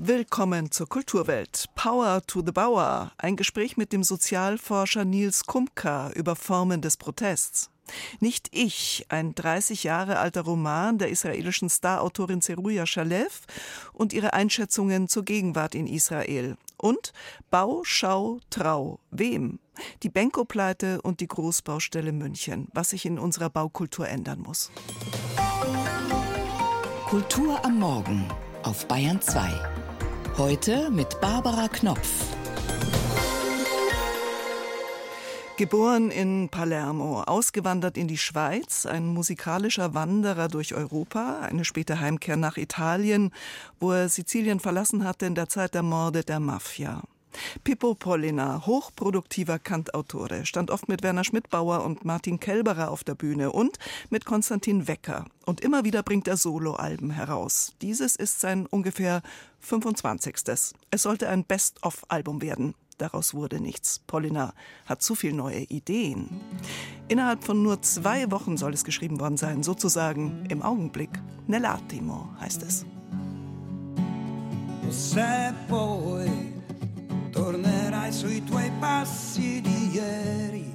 Willkommen zur Kulturwelt. Power to the Bauer. Ein Gespräch mit dem Sozialforscher Nils Kumka über Formen des Protests. Nicht ich, ein 30 Jahre alter Roman der israelischen Starautorin Zeruja Shalev und ihre Einschätzungen zur Gegenwart in Israel. Und Bau, Schau, Trau. Wem? Die Benko-Pleite und die Großbaustelle München. Was sich in unserer Baukultur ändern muss. Kultur am Morgen auf Bayern 2. Heute mit Barbara Knopf. Geboren in Palermo, ausgewandert in die Schweiz, ein musikalischer Wanderer durch Europa, eine späte Heimkehr nach Italien, wo er Sizilien verlassen hatte in der Zeit der Morde der Mafia. Pippo Pollina, hochproduktiver Kantautore, stand oft mit Werner Schmidbauer und Martin Kelberer auf der Bühne und mit Konstantin Wecker. Und immer wieder bringt er Soloalben heraus. Dieses ist sein ungefähr 25. Es sollte ein Best-of-Album werden. Daraus wurde nichts. Pollina hat zu viel neue Ideen. Innerhalb von nur zwei Wochen soll es geschrieben worden sein, sozusagen im Augenblick. Nell'attimo heißt es. Se poi tornerai sui tuoi passi di ieri,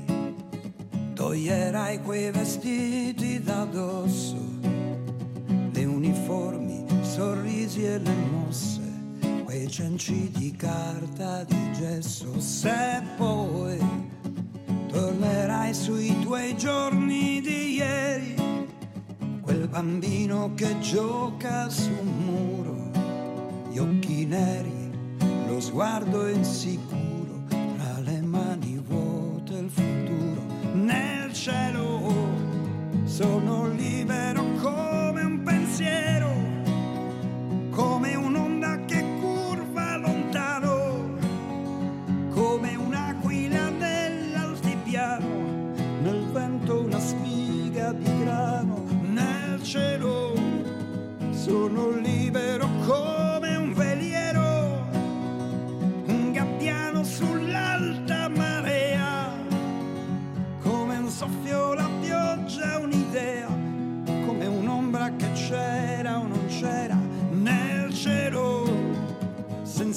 toglierai quei vestiti da dosso, le uniformi, sorrisi e le mosse, quei cenci di carta di gesso, se poi tornerai sui tuoi giorni di ieri, quel bambino che gioca su un muro, gli occhi neri los guardo en sí.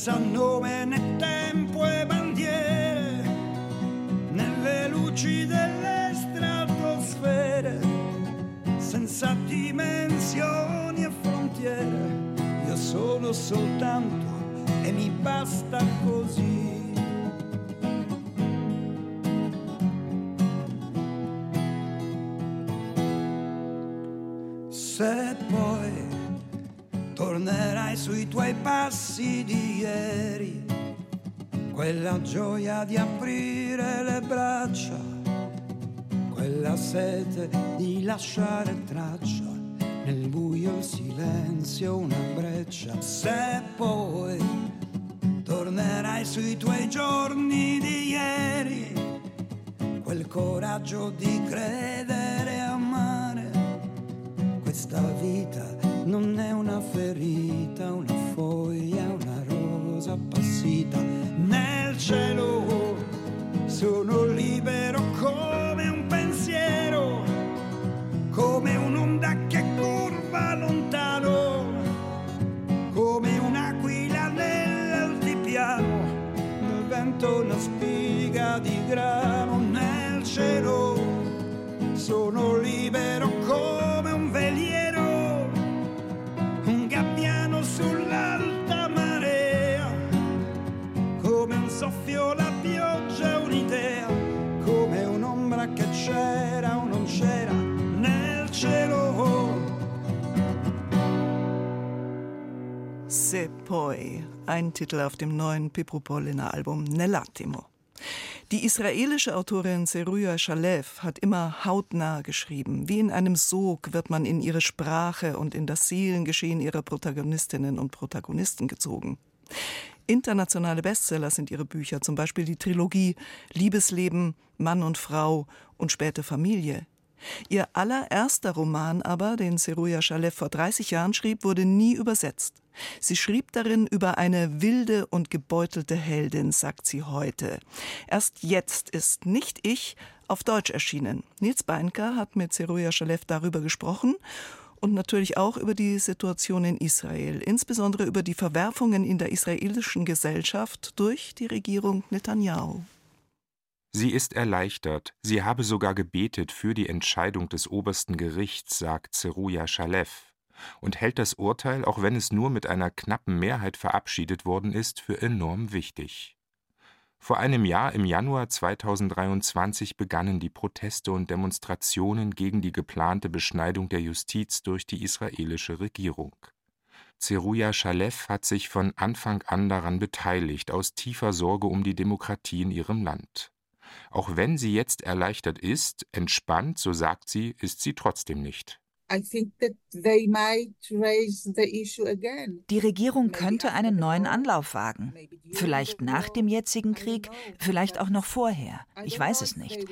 Senza nome né tempo e bandiere, nelle luci delle stratosfere, senza dimensioni e frontiere, io sono soltanto e mi basta così. Sui tuoi passi di ieri, quella gioia di aprire le braccia, quella sete di lasciare traccia, nel buio il silenzio una breccia. Se poi tornerai sui tuoi giorni di ieri, quel coraggio di credere e amare questa vita non è una ferita, una foglia, una rosa appassita. Nel cielo ein Titel auf dem neuen Pipropoliner Album Nell'attimo. Die israelische Autorin Seruja Shalev hat immer hautnah geschrieben. Wie in einem Sog wird man in ihre Sprache und in das Seelengeschehen ihrer Protagonistinnen und Protagonisten gezogen. Internationale Bestseller sind ihre Bücher, zum Beispiel die Trilogie Liebesleben, Mann und Frau und späte Familie. Ihr allererster Roman aber, den Seruja Shalev vor 30 Jahren schrieb, wurde nie übersetzt. Sie schrieb darin über eine wilde und gebeutelte Heldin, sagt sie heute. Erst jetzt ist Nicht ich auf Deutsch erschienen. Nils Beinker hat mit Seruja Shalev darüber gesprochen und natürlich auch über die Situation in Israel, insbesondere über die Verwerfungen in der israelischen Gesellschaft durch die Regierung Netanyahu. Sie ist erleichtert, sie habe sogar gebetet für die Entscheidung des obersten Gerichts, sagt Zeruja Shalev, und hält das Urteil, auch wenn es nur mit einer knappen Mehrheit verabschiedet worden ist, für enorm wichtig. Vor einem Jahr, im Januar 2023, begannen die Proteste und Demonstrationen gegen die geplante Beschneidung der Justiz durch die israelische Regierung. Zeruja Shalev hat sich von Anfang an daran beteiligt, aus tiefer Sorge um die Demokratie in ihrem Land. Auch wenn sie jetzt erleichtert ist, entspannt, so sagt sie, ist sie trotzdem nicht. Die Regierung könnte einen neuen Anlauf wagen. Vielleicht nach dem jetzigen Krieg, vielleicht auch noch vorher. Ich weiß es nicht.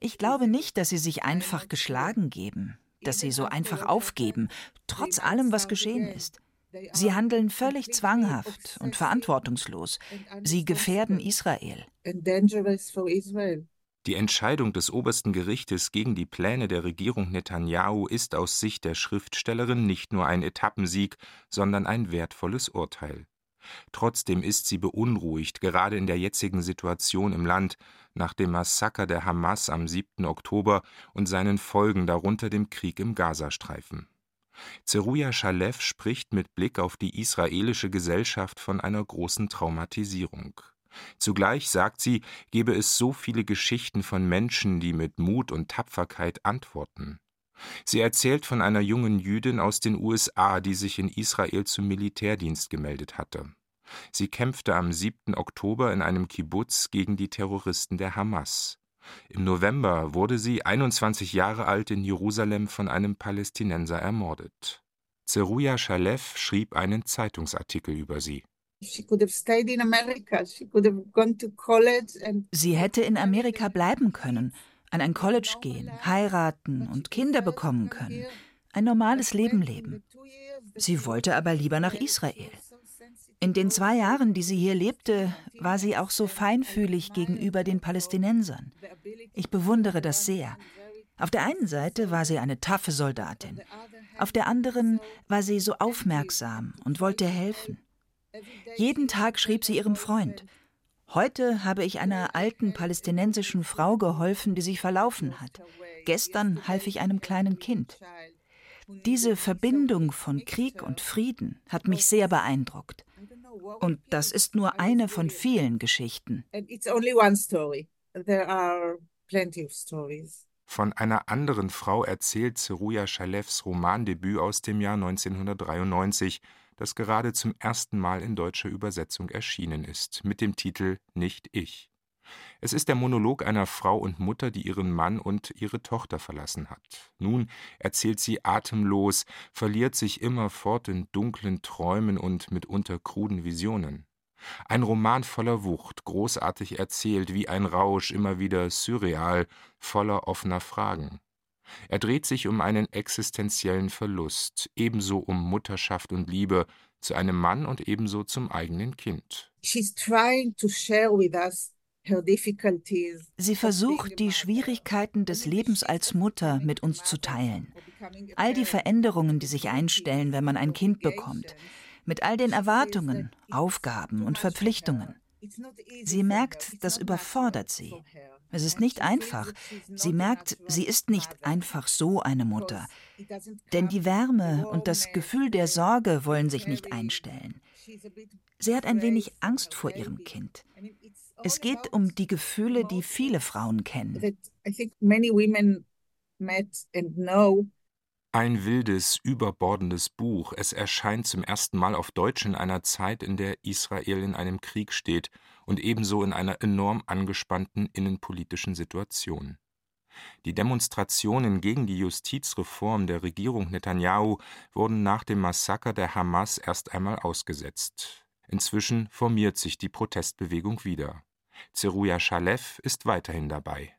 Ich glaube nicht, dass sie sich einfach geschlagen geben, dass sie so einfach aufgeben, trotz allem, was geschehen ist. Sie handeln völlig zwanghaft und verantwortungslos. Sie gefährden Israel. Die Entscheidung des obersten Gerichtes gegen die Pläne der Regierung Netanyahu ist aus Sicht der Schriftstellerin nicht nur ein Etappensieg, sondern ein wertvolles Urteil. Trotzdem ist sie beunruhigt, gerade in der jetzigen Situation im Land, nach dem Massaker der Hamas am 7. Oktober und seinen Folgen, darunter dem Krieg im Gazastreifen. Zeruja Shalev spricht mit Blick auf die israelische Gesellschaft von einer großen Traumatisierung. Zugleich, sagt sie, gebe es so viele Geschichten von Menschen, die mit Mut und Tapferkeit antworten. Sie erzählt von einer jungen Jüdin aus den USA, die sich in Israel zum Militärdienst gemeldet hatte. Sie kämpfte am 7. Oktober in einem Kibbutz gegen die Terroristen der Hamas. Im November wurde sie, 21 Jahre alt, in Jerusalem von einem Palästinenser ermordet. Zeruja Shalev schrieb einen Zeitungsartikel über sie. Sie hätte in Amerika bleiben können, an ein College gehen, heiraten und Kinder bekommen können, ein normales Leben leben. Sie wollte aber lieber nach Israel. In den zwei Jahren, die sie hier lebte, war sie auch so feinfühlig gegenüber den Palästinensern. Ich bewundere das sehr. Auf der einen Seite war sie eine taffe Soldatin, auf der anderen war sie so aufmerksam und wollte helfen. Jeden Tag schrieb sie ihrem Freund. Heute habe ich einer alten palästinensischen Frau geholfen, die sich verlaufen hat. Gestern half ich einem kleinen Kind. Diese Verbindung von Krieg und Frieden hat mich sehr beeindruckt. Und das ist nur eine von vielen Geschichten. Von einer anderen Frau erzählt Zeruja Schalevs Romandebüt aus dem Jahr 1993 das gerade zum ersten Mal in deutscher Übersetzung erschienen ist, mit dem Titel Nicht ich. Es ist der Monolog einer Frau und Mutter, die ihren Mann und ihre Tochter verlassen hat. Nun erzählt sie atemlos, verliert sich immerfort in dunklen Träumen und mitunter kruden Visionen. Ein Roman voller Wucht, großartig erzählt, wie ein Rausch, immer wieder surreal, voller offener Fragen. Er dreht sich um einen existenziellen Verlust, ebenso um Mutterschaft und Liebe zu einem Mann und ebenso zum eigenen Kind. Sie versucht, die Schwierigkeiten des Lebens als Mutter mit uns zu teilen. All die Veränderungen, die sich einstellen, wenn man ein Kind bekommt. Mit all den Erwartungen, Aufgaben und Verpflichtungen. Sie merkt, das überfordert sie. Es ist nicht einfach. Sie merkt, sie ist nicht einfach so eine Mutter. Denn die Wärme und das Gefühl der Sorge wollen sich nicht einstellen. Sie hat ein wenig Angst vor ihrem Kind. Es geht um die Gefühle, die viele Frauen kennen. Ein wildes, überbordendes Buch. Es erscheint zum ersten Mal auf Deutsch in einer Zeit, in der Israel in einem Krieg steht und ebenso in einer enorm angespannten innenpolitischen Situation. Die Demonstrationen gegen die Justizreform der Regierung Netanyahu wurden nach dem Massaker der Hamas erst einmal ausgesetzt. Inzwischen formiert sich die Protestbewegung wieder. Zeruja Shalev ist weiterhin dabei.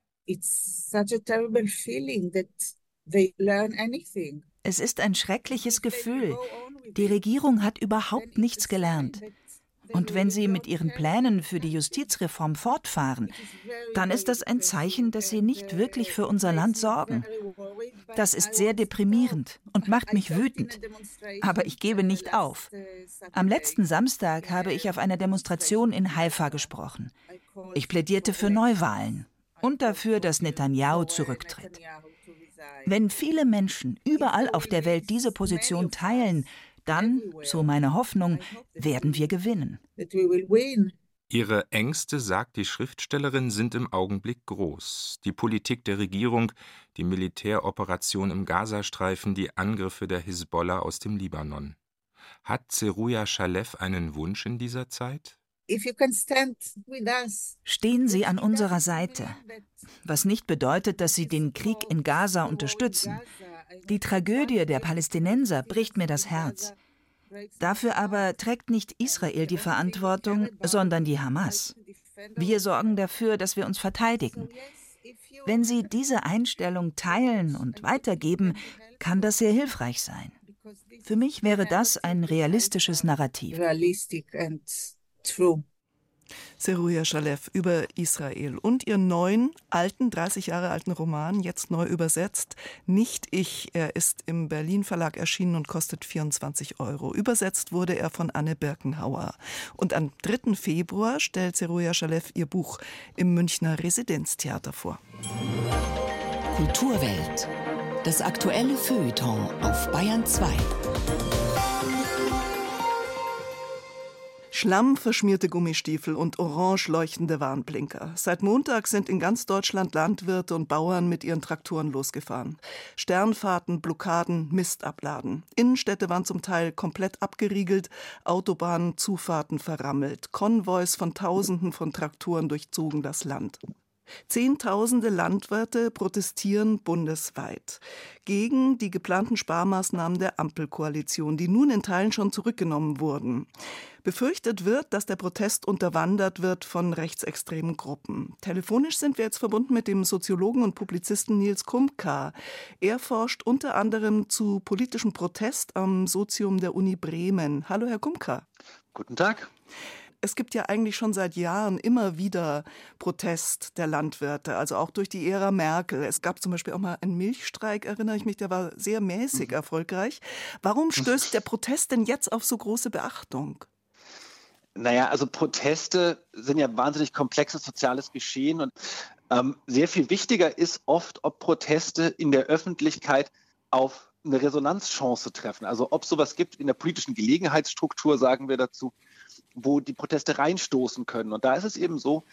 Es ist ein schreckliches Gefühl. Die Regierung hat überhaupt nichts gelernt. Und wenn Sie mit Ihren Plänen für die Justizreform fortfahren, dann ist das ein Zeichen, dass Sie nicht wirklich für unser Land sorgen. Das ist sehr deprimierend und macht mich wütend. Aber ich gebe nicht auf. Am letzten Samstag habe ich auf einer Demonstration in Haifa gesprochen. Ich plädierte für Neuwahlen und dafür, dass Netanyahu zurücktritt. Wenn viele Menschen überall auf der Welt diese Position teilen, dann, so meine Hoffnung, werden wir gewinnen. Ihre Ängste, sagt die Schriftstellerin, sind im Augenblick groß. Die Politik der Regierung, die Militäroperation im Gazastreifen, die Angriffe der Hisbollah aus dem Libanon. Hat Zeruja Shalev einen Wunsch in dieser Zeit? Stehen Sie an unserer Seite, was nicht bedeutet, dass Sie den Krieg in Gaza unterstützen. Die Tragödie der Palästinenser bricht mir das Herz. Dafür aber trägt nicht Israel die Verantwortung, sondern die Hamas. Wir sorgen dafür, dass wir uns verteidigen. Wenn Sie diese Einstellung teilen und weitergeben, kann das sehr hilfreich sein. Für mich wäre das ein realistisches Narrativ true. Seruja Shalev über Israel und ihren neuen, alten, 30 Jahre alten Roman, jetzt neu übersetzt, Nicht ich. Er ist im Berlin Verlag erschienen und kostet 24 Euro. Übersetzt wurde er von Anne Birkenhauer. Und am 3. Februar stellt Seruja Shalev ihr Buch im Münchner Residenztheater vor. Kulturwelt. Das aktuelle Feuilleton auf Bayern 2. Schlammverschmierte Gummistiefel und orange leuchtende Warnblinker. Seit Montag sind in ganz Deutschland Landwirte und Bauern mit ihren Traktoren losgefahren. Sternfahrten, Blockaden, Mist abladen. Innenstädte waren zum Teil komplett abgeriegelt, Autobahnen, Zufahrten verrammelt. Konvois von Tausenden von Traktoren durchzogen das Land. Zehntausende Landwirte protestieren bundesweit gegen die geplanten Sparmaßnahmen der Ampelkoalition, die nun in Teilen schon zurückgenommen wurden. Befürchtet wird, dass der Protest unterwandert wird von rechtsextremen Gruppen. Telefonisch sind wir jetzt verbunden mit dem Soziologen und Publizisten Nils Kumka. Er forscht unter anderem zu politischem Protest am Sozium der Uni Bremen. Hallo, Herr Kumka. Guten Tag es gibt ja eigentlich schon seit Jahren immer wieder Protest der Landwirte, also auch durch die Ära Merkel. Es gab zum Beispiel auch mal einen Milchstreik, erinnere ich mich, der war sehr mäßig mhm. erfolgreich. Warum stößt der Protest denn jetzt auf so große Beachtung? Naja, also Proteste sind ja wahnsinnig komplexes soziales Geschehen und ähm, sehr viel wichtiger ist oft, ob Proteste in der Öffentlichkeit auf eine Resonanzchance treffen. Also ob sowas gibt in der politischen Gelegenheitsstruktur, sagen wir dazu, wo die Proteste reinstoßen können. Und da ist es eben so,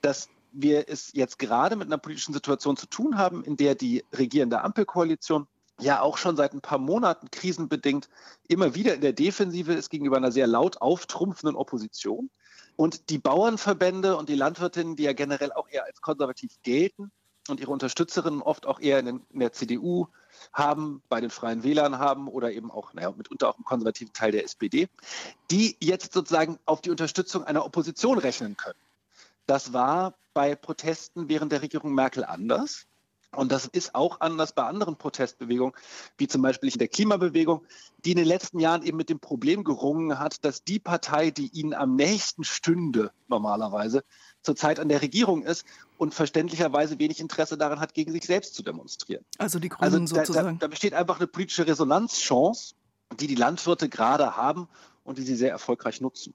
dass wir es jetzt gerade mit einer politischen Situation zu tun haben, in der die regierende Ampelkoalition ja auch schon seit ein paar Monaten krisenbedingt immer wieder in der Defensive ist gegenüber einer sehr laut auftrumpfenden Opposition. Und die Bauernverbände und die Landwirtinnen, die ja generell auch eher als konservativ gelten und ihre Unterstützerinnen oft auch eher in, der CDU haben, bei den Freien Wählern haben oder eben auch, naja, mitunter auch im konservativen Teil der SPD, die jetzt sozusagen auf die Unterstützung einer Opposition rechnen können. Das war bei Protesten während der Regierung Merkel anders. Und das ist auch anders bei anderen Protestbewegungen, wie zum Beispiel in der Klimabewegung, die in den letzten Jahren eben mit dem Problem gerungen hat, dass die Partei, die ihnen am nächsten stünde, normalerweise, zurzeit an der Regierung ist und verständlicherweise wenig Interesse daran hat, gegen sich selbst zu demonstrieren. Also die Grünen also da, sozusagen. Da, da besteht einfach eine politische Resonanzchance, die die Landwirte gerade haben und die sie sehr erfolgreich nutzen.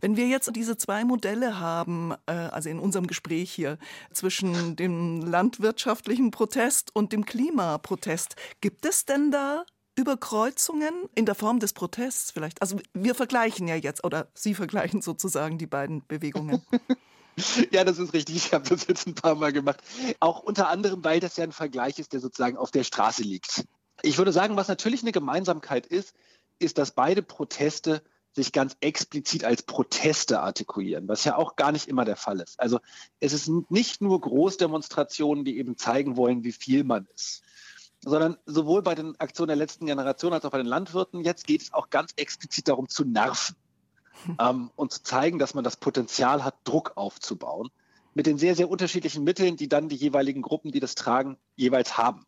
Wenn wir jetzt diese zwei Modelle haben, äh, also in unserem Gespräch hier, zwischen dem landwirtschaftlichen Protest und dem Klimaprotest, gibt es denn da Überkreuzungen in der Form des Protests vielleicht? Also wir vergleichen ja jetzt, oder Sie vergleichen sozusagen die beiden Bewegungen. Ja, das ist richtig. Ich habe das jetzt ein paar Mal gemacht. Auch unter anderem, weil das ja ein Vergleich ist, der sozusagen auf der Straße liegt. Ich würde sagen, was natürlich eine Gemeinsamkeit ist, ist, dass beide Proteste sich ganz explizit als Proteste artikulieren, was ja auch gar nicht immer der Fall ist. Also es ist nicht nur Großdemonstrationen, die eben zeigen wollen, wie viel man ist, sondern sowohl bei den Aktionen der letzten Generation als auch bei den Landwirten jetzt geht es auch ganz explizit darum zu nerven ähm, und zu zeigen, dass man das Potenzial hat, Druck aufzubauen, mit den sehr, sehr unterschiedlichen Mitteln, die dann die jeweiligen Gruppen, die das tragen, jeweils haben.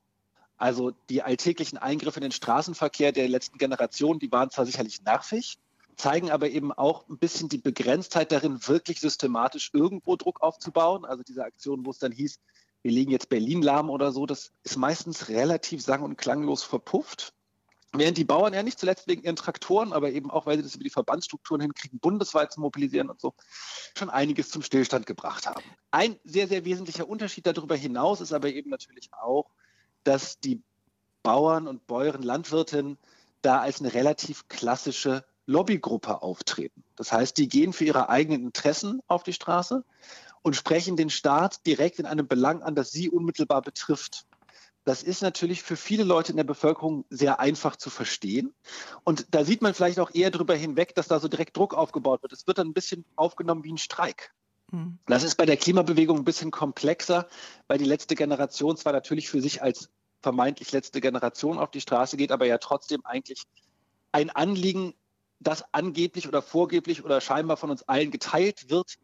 Also die alltäglichen Eingriffe in den Straßenverkehr der letzten Generation, die waren zwar sicherlich nervig, zeigen aber eben auch ein bisschen die Begrenztheit darin, wirklich systematisch irgendwo Druck aufzubauen. Also diese Aktion, wo es dann hieß, wir legen jetzt Berlin lahm oder so, das ist meistens relativ sang- und klanglos verpufft. Während die Bauern ja nicht zuletzt wegen ihren Traktoren, aber eben auch, weil sie das über die Verbandsstrukturen hinkriegen, bundesweit zu mobilisieren und so, schon einiges zum Stillstand gebracht haben. Ein sehr, sehr wesentlicher Unterschied darüber hinaus ist aber eben natürlich auch, dass die Bauern und Bäuerin, Landwirtinnen da als eine relativ klassische Lobbygruppe auftreten. Das heißt, die gehen für ihre eigenen Interessen auf die Straße und sprechen den Staat direkt in einem Belang an, das sie unmittelbar betrifft. Das ist natürlich für viele Leute in der Bevölkerung sehr einfach zu verstehen. Und da sieht man vielleicht auch eher darüber hinweg, dass da so direkt Druck aufgebaut wird. Es wird dann ein bisschen aufgenommen wie ein Streik. Hm. Das ist bei der Klimabewegung ein bisschen komplexer, weil die letzte Generation zwar natürlich für sich als vermeintlich letzte Generation auf die Straße geht, aber ja trotzdem eigentlich ein Anliegen, das angeblich oder vorgeblich oder scheinbar von uns allen geteilt wird,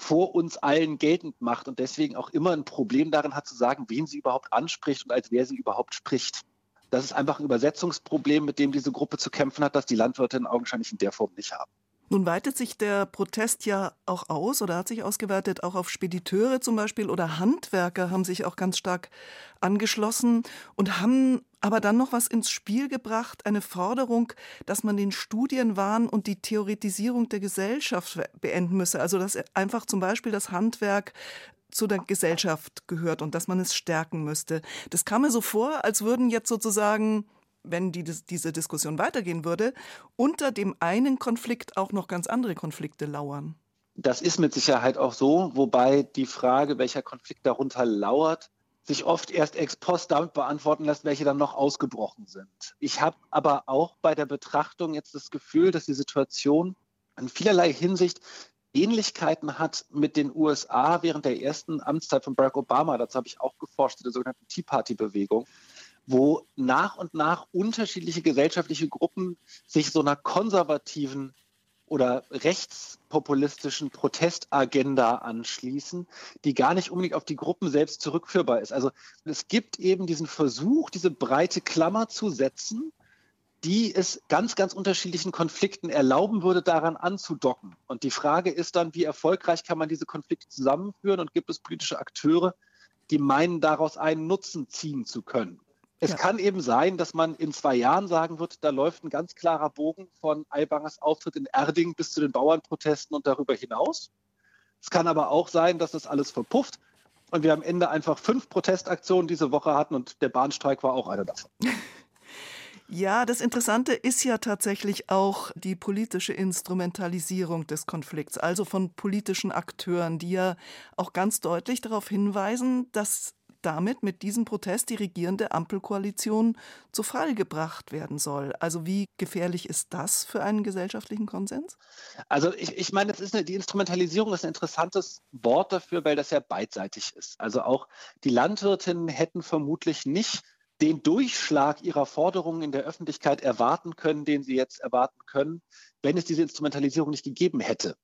vor uns allen geltend macht und deswegen auch immer ein Problem darin hat zu sagen, wen sie überhaupt anspricht und als wer sie überhaupt spricht. Das ist einfach ein Übersetzungsproblem, mit dem diese Gruppe zu kämpfen hat, das die Landwirte augenscheinlich in der Form nicht haben. Nun weitet sich der Protest ja auch aus oder hat sich ausgeweitet auch auf Spediteure zum Beispiel oder Handwerker haben sich auch ganz stark angeschlossen und haben aber dann noch was ins Spiel gebracht, eine Forderung, dass man den Studienwahn und die Theoretisierung der Gesellschaft beenden müsse. Also dass einfach zum Beispiel das Handwerk zu der Gesellschaft gehört und dass man es stärken müsste. Das kam mir so vor, als würden jetzt sozusagen wenn die, diese Diskussion weitergehen würde, unter dem einen Konflikt auch noch ganz andere Konflikte lauern. Das ist mit Sicherheit auch so, wobei die Frage, welcher Konflikt darunter lauert, sich oft erst ex post damit beantworten lässt, welche dann noch ausgebrochen sind. Ich habe aber auch bei der Betrachtung jetzt das Gefühl, dass die Situation in vielerlei Hinsicht Ähnlichkeiten hat mit den USA während der ersten Amtszeit von Barack Obama. Dazu habe ich auch geforscht, der sogenannten Tea Party-Bewegung wo nach und nach unterschiedliche gesellschaftliche Gruppen sich so einer konservativen oder rechtspopulistischen Protestagenda anschließen, die gar nicht unbedingt auf die Gruppen selbst zurückführbar ist. Also es gibt eben diesen Versuch, diese breite Klammer zu setzen, die es ganz, ganz unterschiedlichen Konflikten erlauben würde, daran anzudocken. Und die Frage ist dann, wie erfolgreich kann man diese Konflikte zusammenführen und gibt es politische Akteure, die meinen, daraus einen Nutzen ziehen zu können. Es ja. kann eben sein, dass man in zwei Jahren sagen wird, da läuft ein ganz klarer Bogen von Aibangers Auftritt in Erding bis zu den Bauernprotesten und darüber hinaus. Es kann aber auch sein, dass das alles verpufft und wir am Ende einfach fünf Protestaktionen diese Woche hatten und der Bahnstreik war auch eine davon. Ja, das Interessante ist ja tatsächlich auch die politische Instrumentalisierung des Konflikts, also von politischen Akteuren, die ja auch ganz deutlich darauf hinweisen, dass damit mit diesem Protest die regierende Ampelkoalition zu Fall gebracht werden soll. Also wie gefährlich ist das für einen gesellschaftlichen Konsens? Also ich, ich meine, das ist eine, die Instrumentalisierung ist ein interessantes Wort dafür, weil das ja beidseitig ist. Also auch die Landwirtinnen hätten vermutlich nicht den Durchschlag ihrer Forderungen in der Öffentlichkeit erwarten können, den sie jetzt erwarten können, wenn es diese Instrumentalisierung nicht gegeben hätte.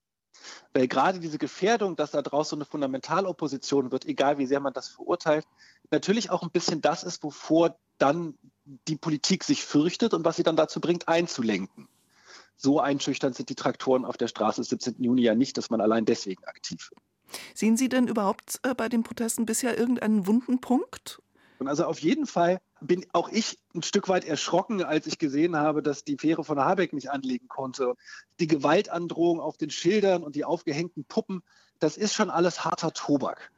Weil gerade diese Gefährdung, dass da draußen so eine Fundamentalopposition wird, egal wie sehr man das verurteilt, natürlich auch ein bisschen das ist, wovor dann die Politik sich fürchtet und was sie dann dazu bringt, einzulenken. So einschüchternd sind die Traktoren auf der Straße des 17. Juni ja nicht, dass man allein deswegen aktiv wird. Sehen Sie denn überhaupt äh, bei den Protesten bisher irgendeinen wunden Punkt? Also auf jeden Fall bin auch ich ein Stück weit erschrocken, als ich gesehen habe, dass die Fähre von Habeck nicht anlegen konnte. Die Gewaltandrohung auf den Schildern und die aufgehängten Puppen, das ist schon alles harter Tobak.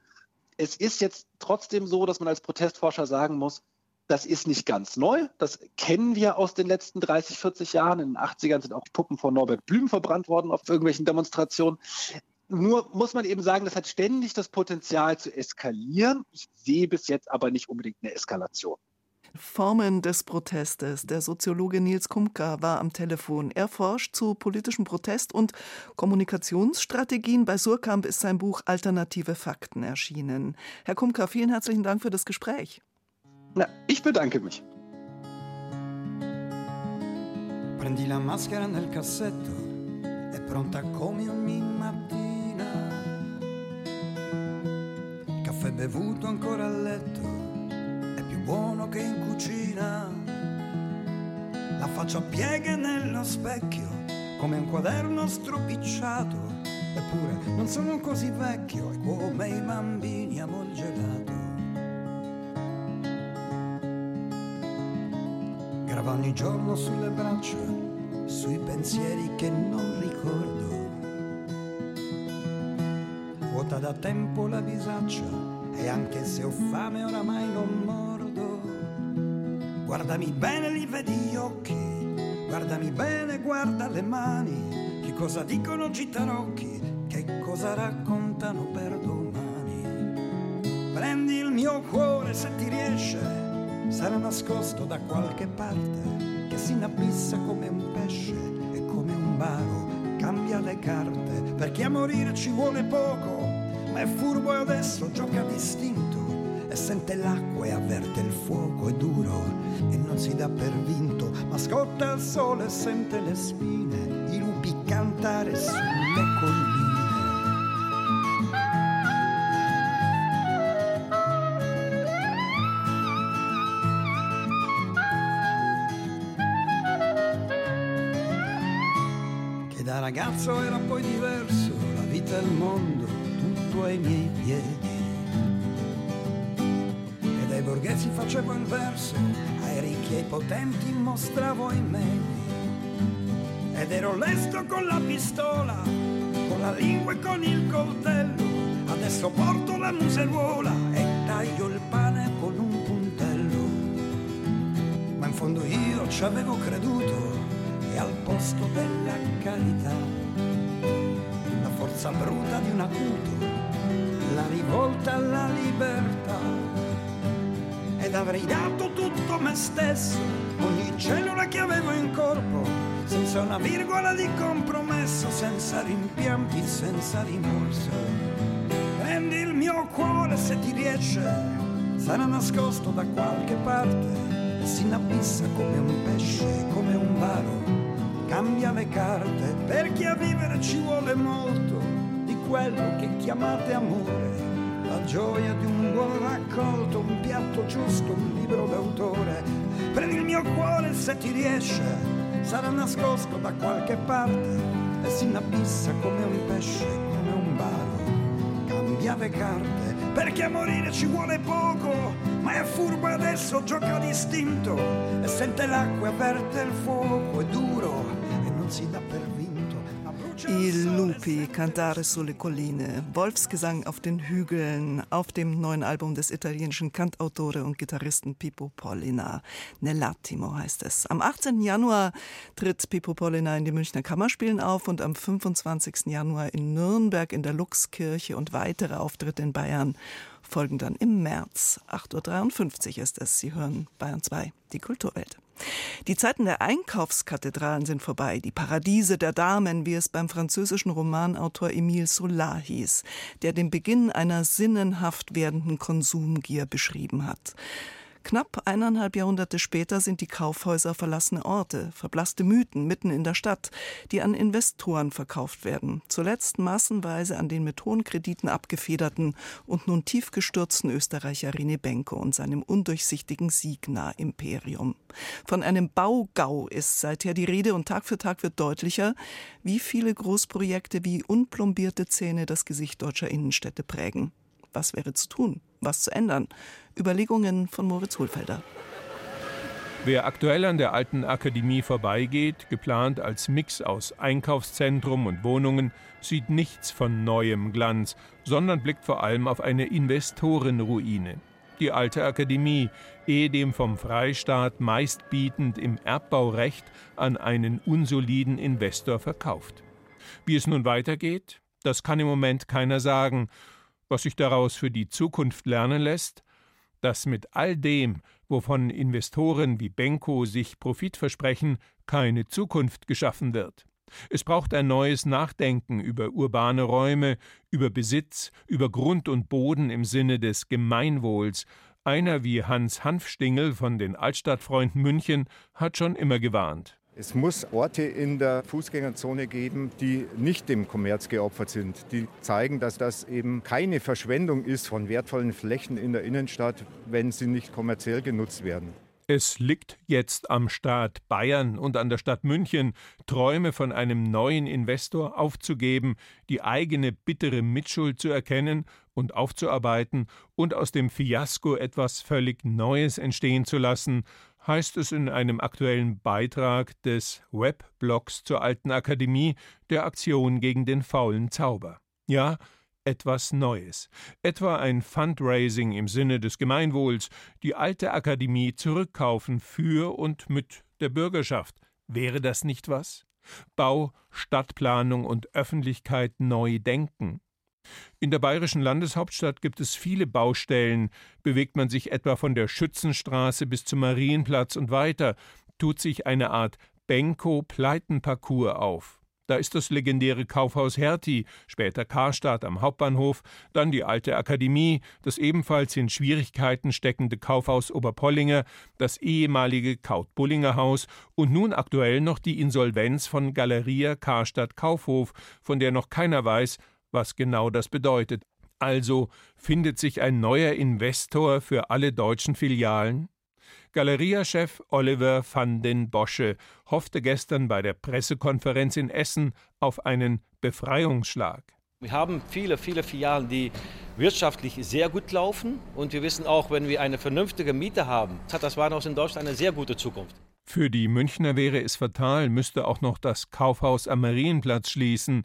Es ist jetzt trotzdem so, dass man als Protestforscher sagen muss, das ist nicht ganz neu. Das kennen wir aus den letzten 30, 40 Jahren. In den 80ern sind auch Puppen von Norbert Blüm verbrannt worden auf irgendwelchen Demonstrationen. Nur muss man eben sagen, das hat ständig das Potenzial zu eskalieren. Ich sehe bis jetzt aber nicht unbedingt eine Eskalation. Formen des Protestes. Der Soziologe Nils Kumka war am Telefon. Er forscht zu politischem Protest und Kommunikationsstrategien. Bei Surkamp ist sein Buch Alternative Fakten erschienen. Herr Kumka, vielen herzlichen Dank für das Gespräch. Na, ich bedanke mich. Prendi la maschera nel cassetto, è pronta come ogni mattina. Caffè bevuto ancora a letto buono che in cucina. La faccio a pieghe nello specchio, come un quaderno stropicciato. Eppure non sono così vecchio e come i bambini amo il gelato. Grava ogni giorno sulle braccia, sui pensieri che non ricordo. Vuota da tempo la bisaccia e anche se ho fame oramai non mordo. Guardami bene, li vedi gli occhi. Guardami bene, guarda le mani, che cosa dicono gitarocchi, che cosa raccontano per domani. Prendi il mio cuore se ti riesce, sarà nascosto da qualche parte, che si inabissa come un pesce e come un baro, cambia le carte, perché a morire ci vuole poco, ma è furbo e adesso gioca distinto sente l'acqua e avverte il fuoco, è duro e non si dà per vinto, ma scotta il sole e sente le spine, i lupi cantare sulle colline. Che da ragazzo era poi diverso, la vita e il mondo, tutto ai miei piedi facevo il verso, ai ricchi e ai potenti mostravo i medi. Ed ero lesto con la pistola, con la lingua e con il coltello. Adesso porto la museruola e taglio il pane con un puntello. Ma in fondo io ci avevo creduto e al posto della carità, la forza bruta di un acuto, la rivolta alla libertà ed avrei dato tutto me stesso, ogni cellula che avevo in corpo, senza una virgola di compromesso, senza rimpianti, senza rimorso. Prendi il mio cuore se ti riesce, sarà nascosto da qualche parte e si inabissa come un pesce, come un varo. Cambia le carte perché a vivere ci vuole molto di quello che chiamate amore la gioia di un buon raccolto, un piatto giusto, un libro d'autore. Prendi il mio cuore se ti riesce, sarà nascosto da qualche parte e si inabissa come un pesce, come un baro. Cambia le carte, perché a morire ci vuole poco, ma è furbo adesso gioca distinto e sente l'acqua, avverte il fuoco, è duro e non si dà per. I Lupi, cantare sulle colline, Wolfsgesang auf den Hügeln, auf dem neuen Album des italienischen Kantautore und Gitarristen Pippo Pollina. Nell'attimo heißt es. Am 18. Januar tritt Pippo Pollina in die Münchner Kammerspielen auf und am 25. Januar in Nürnberg in der Luxkirche und weitere Auftritte in Bayern folgen dann im März. 8.53 Uhr ist es. Sie hören Bayern 2, die Kulturwelt. Die Zeiten der Einkaufskathedralen sind vorbei, die Paradiese der Damen, wie es beim französischen Romanautor Emile Solar hieß, der den Beginn einer sinnenhaft werdenden Konsumgier beschrieben hat. Knapp eineinhalb Jahrhunderte später sind die Kaufhäuser verlassene Orte, verblasste Mythen mitten in der Stadt, die an Investoren verkauft werden. Zuletzt massenweise an den mit hohen Krediten abgefederten und nun tiefgestürzten Österreicher René Benko und seinem undurchsichtigen Signa-Imperium. Von einem Baugau ist seither die Rede und Tag für Tag wird deutlicher, wie viele Großprojekte wie unplombierte Zähne das Gesicht deutscher Innenstädte prägen. Was wäre zu tun? Was zu ändern? Überlegungen von Moritz Hohlfelder. Wer aktuell an der alten Akademie vorbeigeht, geplant als Mix aus Einkaufszentrum und Wohnungen, sieht nichts von neuem Glanz, sondern blickt vor allem auf eine Investorenruine. Die alte Akademie, ehedem vom Freistaat meistbietend im Erbbaurecht an einen unsoliden Investor verkauft. Wie es nun weitergeht, das kann im Moment keiner sagen. Was sich daraus für die Zukunft lernen lässt, dass mit all dem, wovon Investoren wie Benko sich Profit versprechen, keine Zukunft geschaffen wird. Es braucht ein neues Nachdenken über urbane Räume, über Besitz, über Grund und Boden im Sinne des Gemeinwohls. Einer wie Hans Hanfstingel von den Altstadtfreunden München hat schon immer gewarnt. Es muss Orte in der Fußgängerzone geben, die nicht dem Kommerz geopfert sind, die zeigen, dass das eben keine Verschwendung ist von wertvollen Flächen in der Innenstadt, wenn sie nicht kommerziell genutzt werden. Es liegt jetzt am Staat Bayern und an der Stadt München, Träume von einem neuen Investor aufzugeben, die eigene bittere Mitschuld zu erkennen und aufzuarbeiten und aus dem Fiasko etwas völlig Neues entstehen zu lassen, heißt es in einem aktuellen Beitrag des Webblogs zur Alten Akademie der Aktion gegen den faulen Zauber. Ja, etwas Neues, etwa ein Fundraising im Sinne des Gemeinwohls, die alte Akademie zurückkaufen für und mit der Bürgerschaft. Wäre das nicht was? Bau, Stadtplanung und Öffentlichkeit neu denken. In der bayerischen Landeshauptstadt gibt es viele Baustellen. Bewegt man sich etwa von der Schützenstraße bis zum Marienplatz und weiter, tut sich eine Art Benko-Pleitenparcours auf. Da ist das legendäre Kaufhaus Hertie, später Karstadt am Hauptbahnhof, dann die alte Akademie, das ebenfalls in Schwierigkeiten steckende Kaufhaus Oberpollinger, das ehemalige Kaut-Bullinger Haus und nun aktuell noch die Insolvenz von Galeria Karstadt Kaufhof, von der noch keiner weiß, was genau das bedeutet. Also findet sich ein neuer Investor für alle deutschen Filialen? Galeria-Chef Oliver van den Bosche hoffte gestern bei der Pressekonferenz in Essen auf einen Befreiungsschlag. Wir haben viele, viele Filialen, die wirtschaftlich sehr gut laufen. Und wir wissen auch, wenn wir eine vernünftige Miete haben, hat das Warenhaus in Deutschland eine sehr gute Zukunft. Für die Münchner wäre es fatal, müsste auch noch das Kaufhaus am Marienplatz schließen.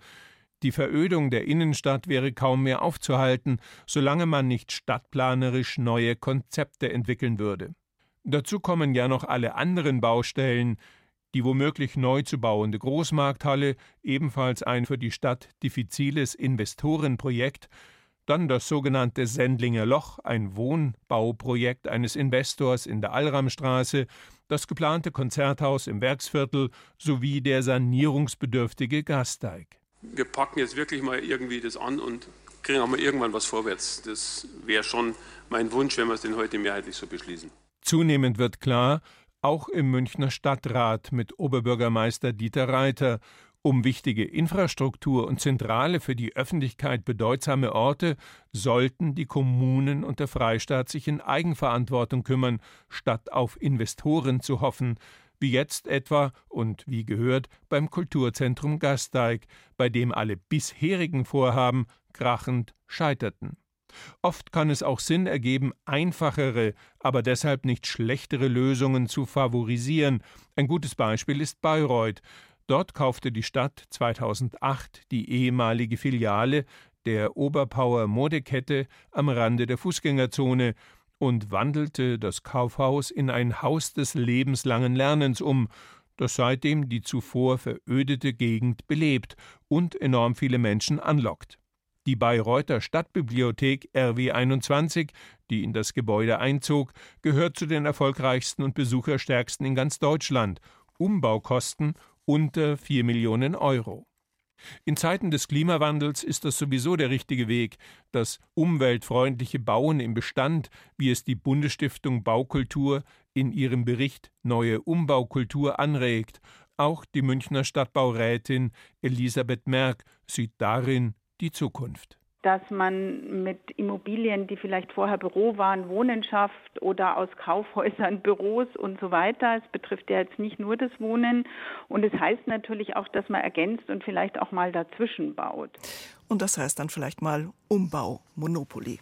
Die Verödung der Innenstadt wäre kaum mehr aufzuhalten, solange man nicht stadtplanerisch neue Konzepte entwickeln würde. Dazu kommen ja noch alle anderen Baustellen, die womöglich neu zu bauende Großmarkthalle, ebenfalls ein für die Stadt diffiziles Investorenprojekt, dann das sogenannte Sendlinger Loch, ein Wohnbauprojekt eines Investors in der Allramstraße, das geplante Konzerthaus im Werksviertel sowie der sanierungsbedürftige Gasteig. Wir packen jetzt wirklich mal irgendwie das an und kriegen auch mal irgendwann was vorwärts. Das wäre schon mein Wunsch, wenn wir es denn heute mehrheitlich so beschließen. Zunehmend wird klar, auch im Münchner Stadtrat mit Oberbürgermeister Dieter Reiter, um wichtige Infrastruktur und zentrale für die Öffentlichkeit bedeutsame Orte sollten die Kommunen und der Freistaat sich in Eigenverantwortung kümmern, statt auf Investoren zu hoffen, wie jetzt etwa und wie gehört beim Kulturzentrum Gasteig, bei dem alle bisherigen Vorhaben krachend scheiterten. Oft kann es auch Sinn ergeben, einfachere, aber deshalb nicht schlechtere Lösungen zu favorisieren. Ein gutes Beispiel ist Bayreuth. Dort kaufte die Stadt 2008 die ehemalige Filiale der Oberpower Modekette am Rande der Fußgängerzone und wandelte das Kaufhaus in ein Haus des lebenslangen Lernens um, das seitdem die zuvor verödete Gegend belebt und enorm viele Menschen anlockt. Die Bayreuther Stadtbibliothek RW 21, die in das Gebäude einzog, gehört zu den erfolgreichsten und besucherstärksten in ganz Deutschland. Umbaukosten unter 4 Millionen Euro. In Zeiten des Klimawandels ist das sowieso der richtige Weg, das umweltfreundliche Bauen im Bestand, wie es die Bundesstiftung Baukultur in ihrem Bericht Neue Umbaukultur anregt. Auch die Münchner Stadtbaurätin Elisabeth Merck sieht darin die Zukunft dass man mit Immobilien, die vielleicht vorher Büro waren, Wohnen schafft oder aus Kaufhäusern Büros und so weiter. Es betrifft ja jetzt nicht nur das Wohnen. Und es heißt natürlich auch, dass man ergänzt und vielleicht auch mal dazwischen baut. Und das heißt dann vielleicht mal Umbau, Monopoly.